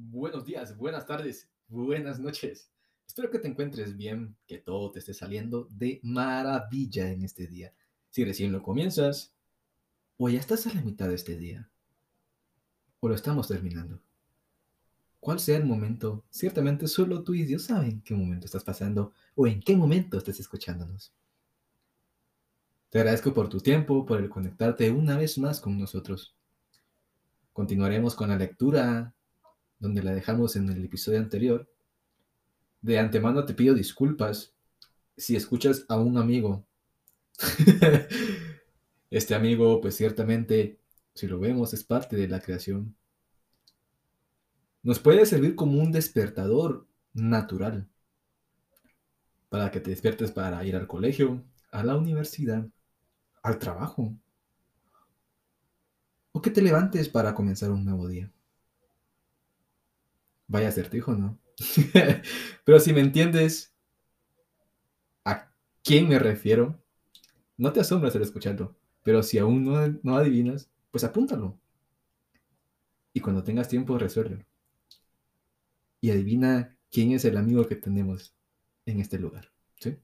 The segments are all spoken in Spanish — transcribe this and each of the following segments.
Buenos días, buenas tardes, buenas noches. Espero que te encuentres bien, que todo te esté saliendo de maravilla en este día. Si recién lo comienzas, o ya estás a la mitad de este día, o lo estamos terminando. Cuál sea el momento, ciertamente solo tú y Dios saben qué momento estás pasando o en qué momento estás escuchándonos. Te agradezco por tu tiempo, por el conectarte una vez más con nosotros. Continuaremos con la lectura donde la dejamos en el episodio anterior. De antemano te pido disculpas si escuchas a un amigo. este amigo, pues ciertamente, si lo vemos, es parte de la creación. Nos puede servir como un despertador natural para que te despiertes para ir al colegio, a la universidad, al trabajo, o que te levantes para comenzar un nuevo día. Vaya acertijo, ¿no? Pero si me entiendes a quién me refiero, no te asombres al escucharlo. Pero si aún no, no adivinas, pues apúntalo. Y cuando tengas tiempo, resuélvelo. Y adivina quién es el amigo que tenemos en este lugar. ¿sí?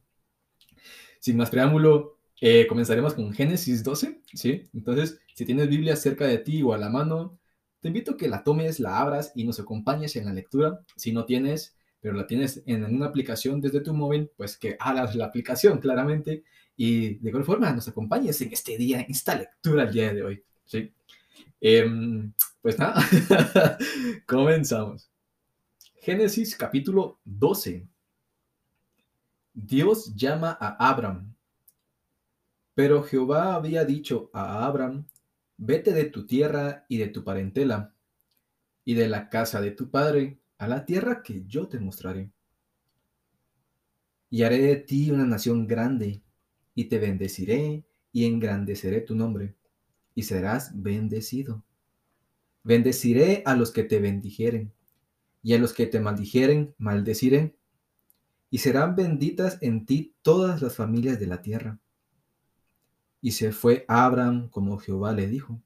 Sin más preámbulo, eh, comenzaremos con Génesis 12. ¿sí? Entonces, si tienes Biblia cerca de ti o a la mano, te invito a que la tomes, la abras y nos acompañes en la lectura. Si no tienes, pero la tienes en una aplicación desde tu móvil, pues que hagas la aplicación claramente y de igual forma nos acompañes en este día, en esta lectura el día de hoy. ¿sí? Em, pues nada, comenzamos. Génesis capítulo 12. Dios llama a Abraham. Pero Jehová había dicho a Abraham, Vete de tu tierra y de tu parentela, y de la casa de tu padre, a la tierra que yo te mostraré. Y haré de ti una nación grande, y te bendeciré, y engrandeceré tu nombre, y serás bendecido. Bendeciré a los que te bendijeren, y a los que te maldijeren, maldeciré, y serán benditas en ti todas las familias de la tierra y se fue Abraham como Jehová le dijo.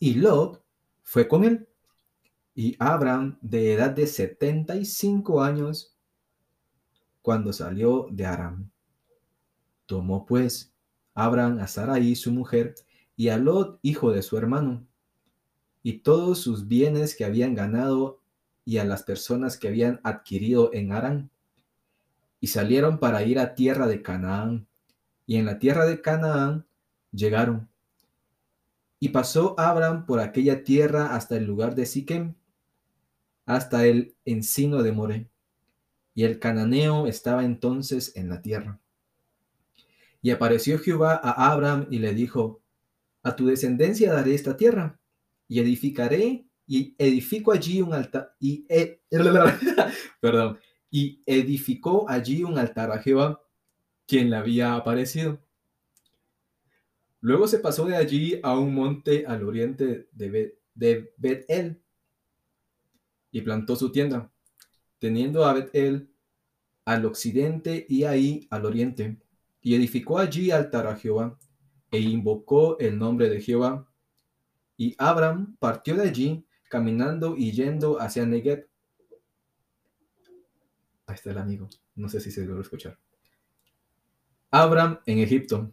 Y Lot fue con él. Y Abraham, de edad de 75 años, cuando salió de Aram. Tomó pues Abraham a Sarai su mujer y a Lot hijo de su hermano, y todos sus bienes que habían ganado y a las personas que habían adquirido en Aram, y salieron para ir a tierra de Canaán y en la tierra de Canaán llegaron. Y pasó Abraham por aquella tierra hasta el lugar de Siquem, hasta el encino de More. Y el cananeo estaba entonces en la tierra. Y apareció Jehová a Abraham y le dijo, A tu descendencia daré esta tierra, y edificaré, y edifico allí un altar, y, e, perdón, y edificó allí un altar a Jehová quien le había aparecido. Luego se pasó de allí a un monte al oriente de, Bet-El y plantó su tienda, teniendo a Bet-El al occidente y ahí al oriente, y edificó allí altar a Jehová, e invocó el nombre de Jehová. Y Abraham partió de allí, caminando y yendo hacia Negev. Ahí está el amigo, no sé si se logró escuchar. Abraham en Egipto.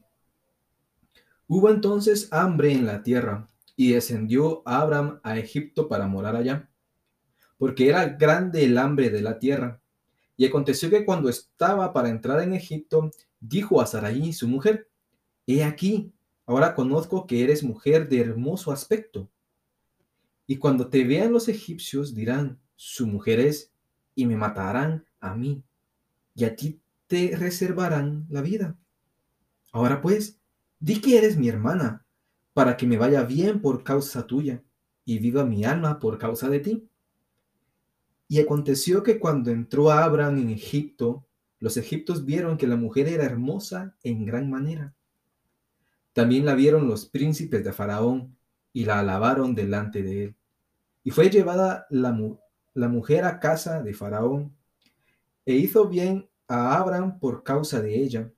Hubo entonces hambre en la tierra, y descendió Abraham a Egipto para morar allá, porque era grande el hambre de la tierra. Y aconteció que cuando estaba para entrar en Egipto, dijo a Sarai, su mujer, He aquí, ahora conozco que eres mujer de hermoso aspecto. Y cuando te vean los egipcios dirán, su mujer es, y me matarán a mí, y a ti te reservarán la vida. Ahora pues, di que eres mi hermana, para que me vaya bien por causa tuya, y viva mi alma por causa de ti. Y aconteció que cuando entró Abraham en Egipto, los egipcios vieron que la mujer era hermosa en gran manera. También la vieron los príncipes de Faraón y la alabaron delante de él. Y fue llevada la, la mujer a casa de Faraón, e hizo bien a Abraham por causa de ella,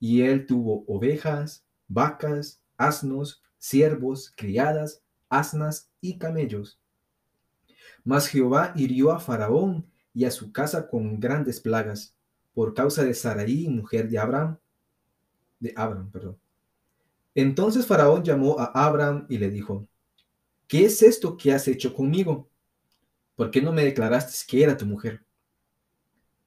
y él tuvo ovejas, vacas, asnos, siervos, criadas, asnas y camellos. Mas Jehová hirió a Faraón y a su casa con grandes plagas por causa de Sarai, mujer de Abraham, de Abraham, perdón. Entonces Faraón llamó a Abraham y le dijo, ¿qué es esto que has hecho conmigo? ¿Por qué no me declaraste que era tu mujer?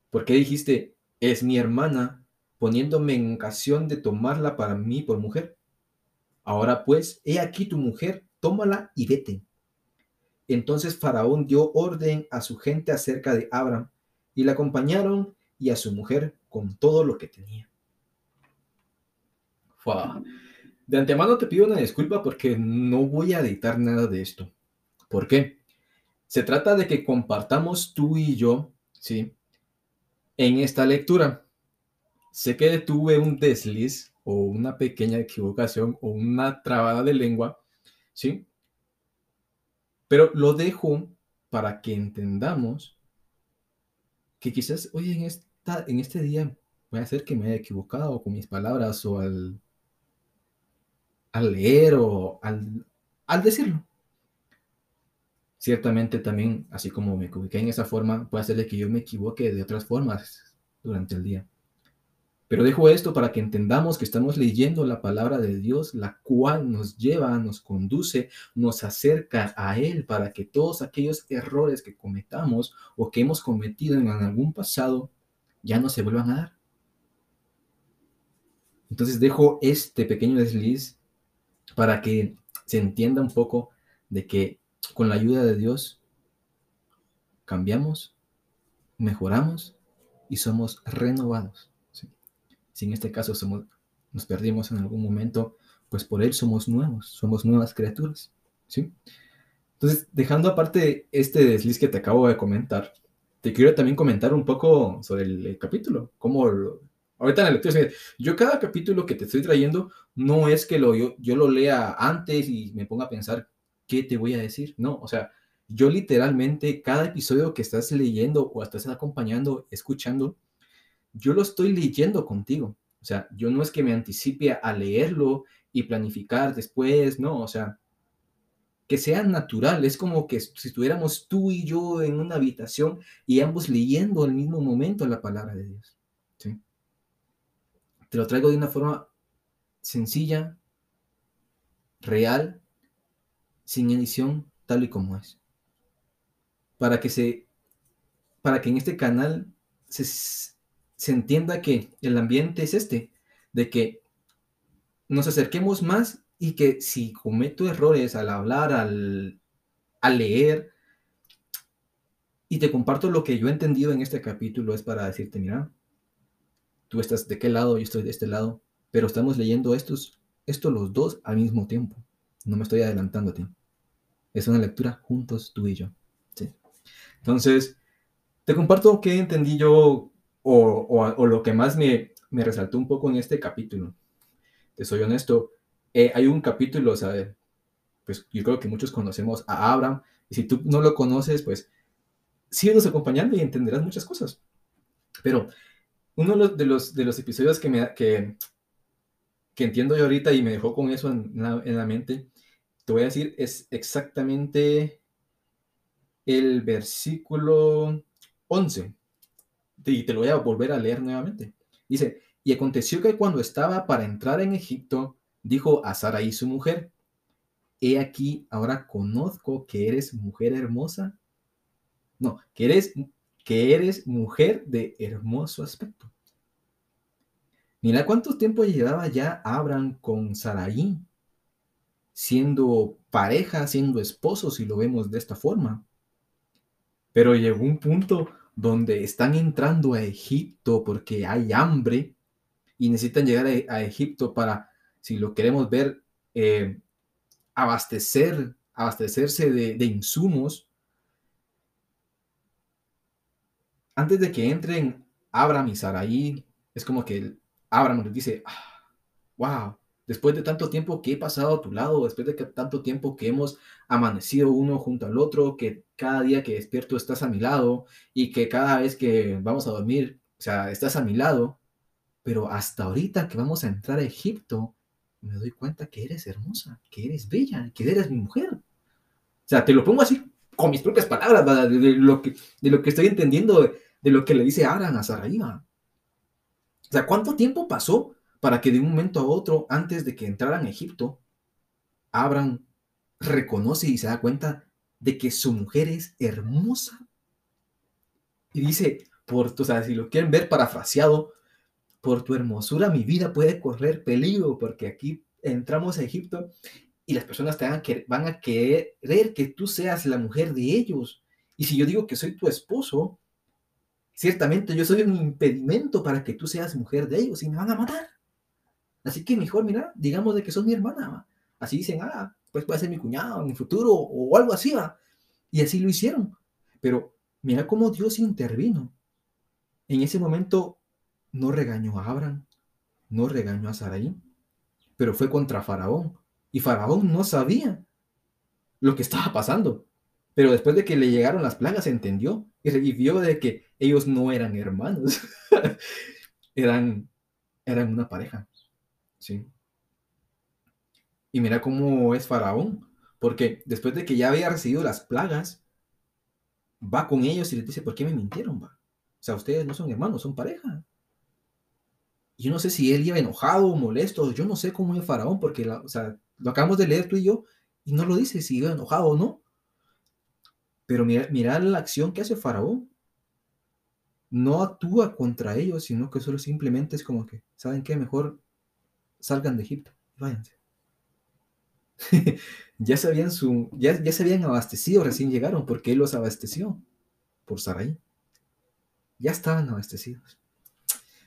¿Por qué dijiste, es mi hermana, poniéndome en ocasión de tomarla para mí por mujer? Ahora pues, he aquí tu mujer, tómala y vete. Entonces Faraón dio orden a su gente acerca de Abraham, y la acompañaron y a su mujer con todo lo que tenía. De antemano te pido una disculpa porque no voy a editar nada de esto. ¿Por qué? Se trata de que compartamos tú y yo, ¿sí? En esta lectura. Sé que tuve un desliz o una pequeña equivocación o una trabada de lengua, ¿sí? Pero lo dejo para que entendamos que quizás, oye, en esta, en este día puede ser que me haya equivocado con mis palabras o al, al leer o al, al decirlo. Ciertamente también, así como me equivoqué en esa forma, puede ser que yo me equivoque de otras formas durante el día. Pero dejo esto para que entendamos que estamos leyendo la palabra de Dios, la cual nos lleva, nos conduce, nos acerca a Él para que todos aquellos errores que cometamos o que hemos cometido en algún pasado ya no se vuelvan a dar. Entonces dejo este pequeño desliz para que se entienda un poco de que con la ayuda de Dios cambiamos, mejoramos y somos renovados. Si en este caso somos, nos perdimos en algún momento, pues por Él somos nuevos, somos nuevas criaturas. ¿sí? Entonces, dejando aparte este desliz que te acabo de comentar, te quiero también comentar un poco sobre el, capítulo, cómo ahorita en la lectura, yo cada capítulo que te estoy trayendo no es que lo, yo, yo lo lea antes y me ponga a pensar qué te voy a decir, no, o sea, yo literalmente cada episodio que estás leyendo o estás acompañando, escuchando, yo lo estoy leyendo contigo. O sea, yo no es que me anticipe a leerlo y planificar después, no, o sea, que sea natural. Es como que si estuviéramos tú y yo en una habitación y ambos leyendo al mismo momento la palabra de Dios. Te lo traigo de una forma sencilla, real, sin edición, tal y como es. Para que se, para que en este canal se, se entienda que el ambiente es este, de que nos acerquemos más y que si cometo errores al hablar, al, leer, y te comparto lo que yo he entendido en este capítulo, es para decirte, mira, tú estás de qué lado, yo estoy de este lado, pero estamos leyendo estos, estos los dos al mismo tiempo. No me estoy adelantando a ti. Es una lectura juntos tú y yo. Entonces, te comparto qué entendí yo o, lo que más me, resaltó un poco en este capítulo. Te soy honesto, eh, hay un capítulo, o sea, pues yo creo que muchos conocemos a Abraham, y si tú no lo conoces, pues síguenos acompañando y entenderás muchas cosas. Pero uno de los, de los, episodios que, me, que, que entiendo yo ahorita y me dejó con eso en la, en la mente, te voy a decir, es exactamente el versículo 11 y te lo voy a volver a leer nuevamente. Dice, y aconteció que cuando estaba para entrar en Egipto, dijo a Sarai su mujer, he aquí, ahora conozco que eres mujer hermosa. No, que eres, que eres mujer de hermoso aspecto. Mira cuánto tiempo llevaba ya Abraham con Sarai, siendo pareja, siendo esposo, si lo vemos de esta forma. Pero llegó un punto donde están entrando a Egipto porque hay hambre y necesitan llegar a, Egipto para, si lo queremos ver, eh, abastecer, abastecerse de, insumos. Antes de que entren Abraham y Sarai, es como que Abraham les dice, wow, ah, después de tanto tiempo que he pasado a tu lado, después de que tanto tiempo que hemos amanecido uno junto al otro, que cada día que despierto estás a mi lado y que cada vez que vamos a dormir, o sea, estás a mi lado, pero hasta ahorita que vamos a entrar a Egipto, me doy cuenta que eres hermosa, que eres bella, que eres mi mujer. O sea, te lo pongo así, con mis propias palabras, de, lo que, de lo que estoy entendiendo de, lo que le dice Aran a Sarai. O sea, ¿cuánto tiempo pasó para que de un momento a otro, antes de que entraran a Egipto, Abraham reconoce y se da cuenta de que su mujer es hermosa? Y dice, por, o sea, si lo quieren ver parafraseado, por tu hermosura mi vida puede correr peligro, porque aquí entramos a Egipto y las personas van a, van a querer que tú seas la mujer de ellos. Y si yo digo que soy tu esposo, ciertamente yo soy un impedimento para que tú seas mujer de ellos y me van a matar. Así que mejor, mira, digamos de que sos mi hermana. Así dicen, ah, pues puede ser mi cuñado en el futuro o algo así, va. Y así lo hicieron. Pero mira cómo Dios intervino. En ese momento no regañó a Abraham, no regañó a Sarai, pero fue contra Faraón. Y Faraón no sabía lo que estaba pasando. Pero después de que le llegaron las plagas, entendió y vio de que ellos no eran hermanos, eran, eran una pareja. ¿Sí? Y mira cómo es Faraón, porque después de que ya había recibido las plagas, va con ellos y les dice, ¿por qué me mintieron? O sea, ustedes no son hermanos, son pareja. Yo no sé si él iba enojado o molesto, yo no sé cómo es Faraón, porque lo acabamos de leer tú y yo, y no lo dice si iba enojado o no. Pero mira, mira la acción que hace Faraón. No actúa contra ellos, sino que solo simplemente es como que, ¿saben qué? Mejor salgan de Egipto, váyanse. ya, se habían su, ya, ya se habían abastecido, recién llegaron, porque él los abasteció por Sarai. Ya estaban abastecidos.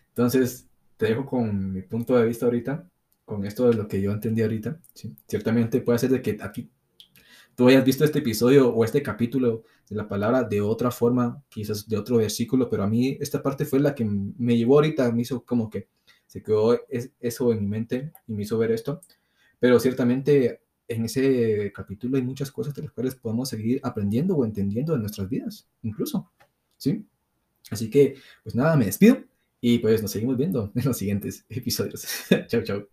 Entonces, te dejo con mi punto de vista ahorita, con esto de lo que yo entendí ahorita. Ciertamente puede ser de que aquí tú hayas visto este episodio o este capítulo de la palabra de otra forma, quizás de otro versículo, pero a mí esta parte fue la que me llevó ahorita, me hizo como que se quedó eso en mi mente y me hizo ver esto. Pero ciertamente en ese capítulo hay muchas cosas de las cuales podemos seguir aprendiendo o entendiendo en nuestras vidas, incluso. ¿Sí? Así que, pues nada, me despido y pues nos seguimos viendo en los siguientes episodios. chau, chau.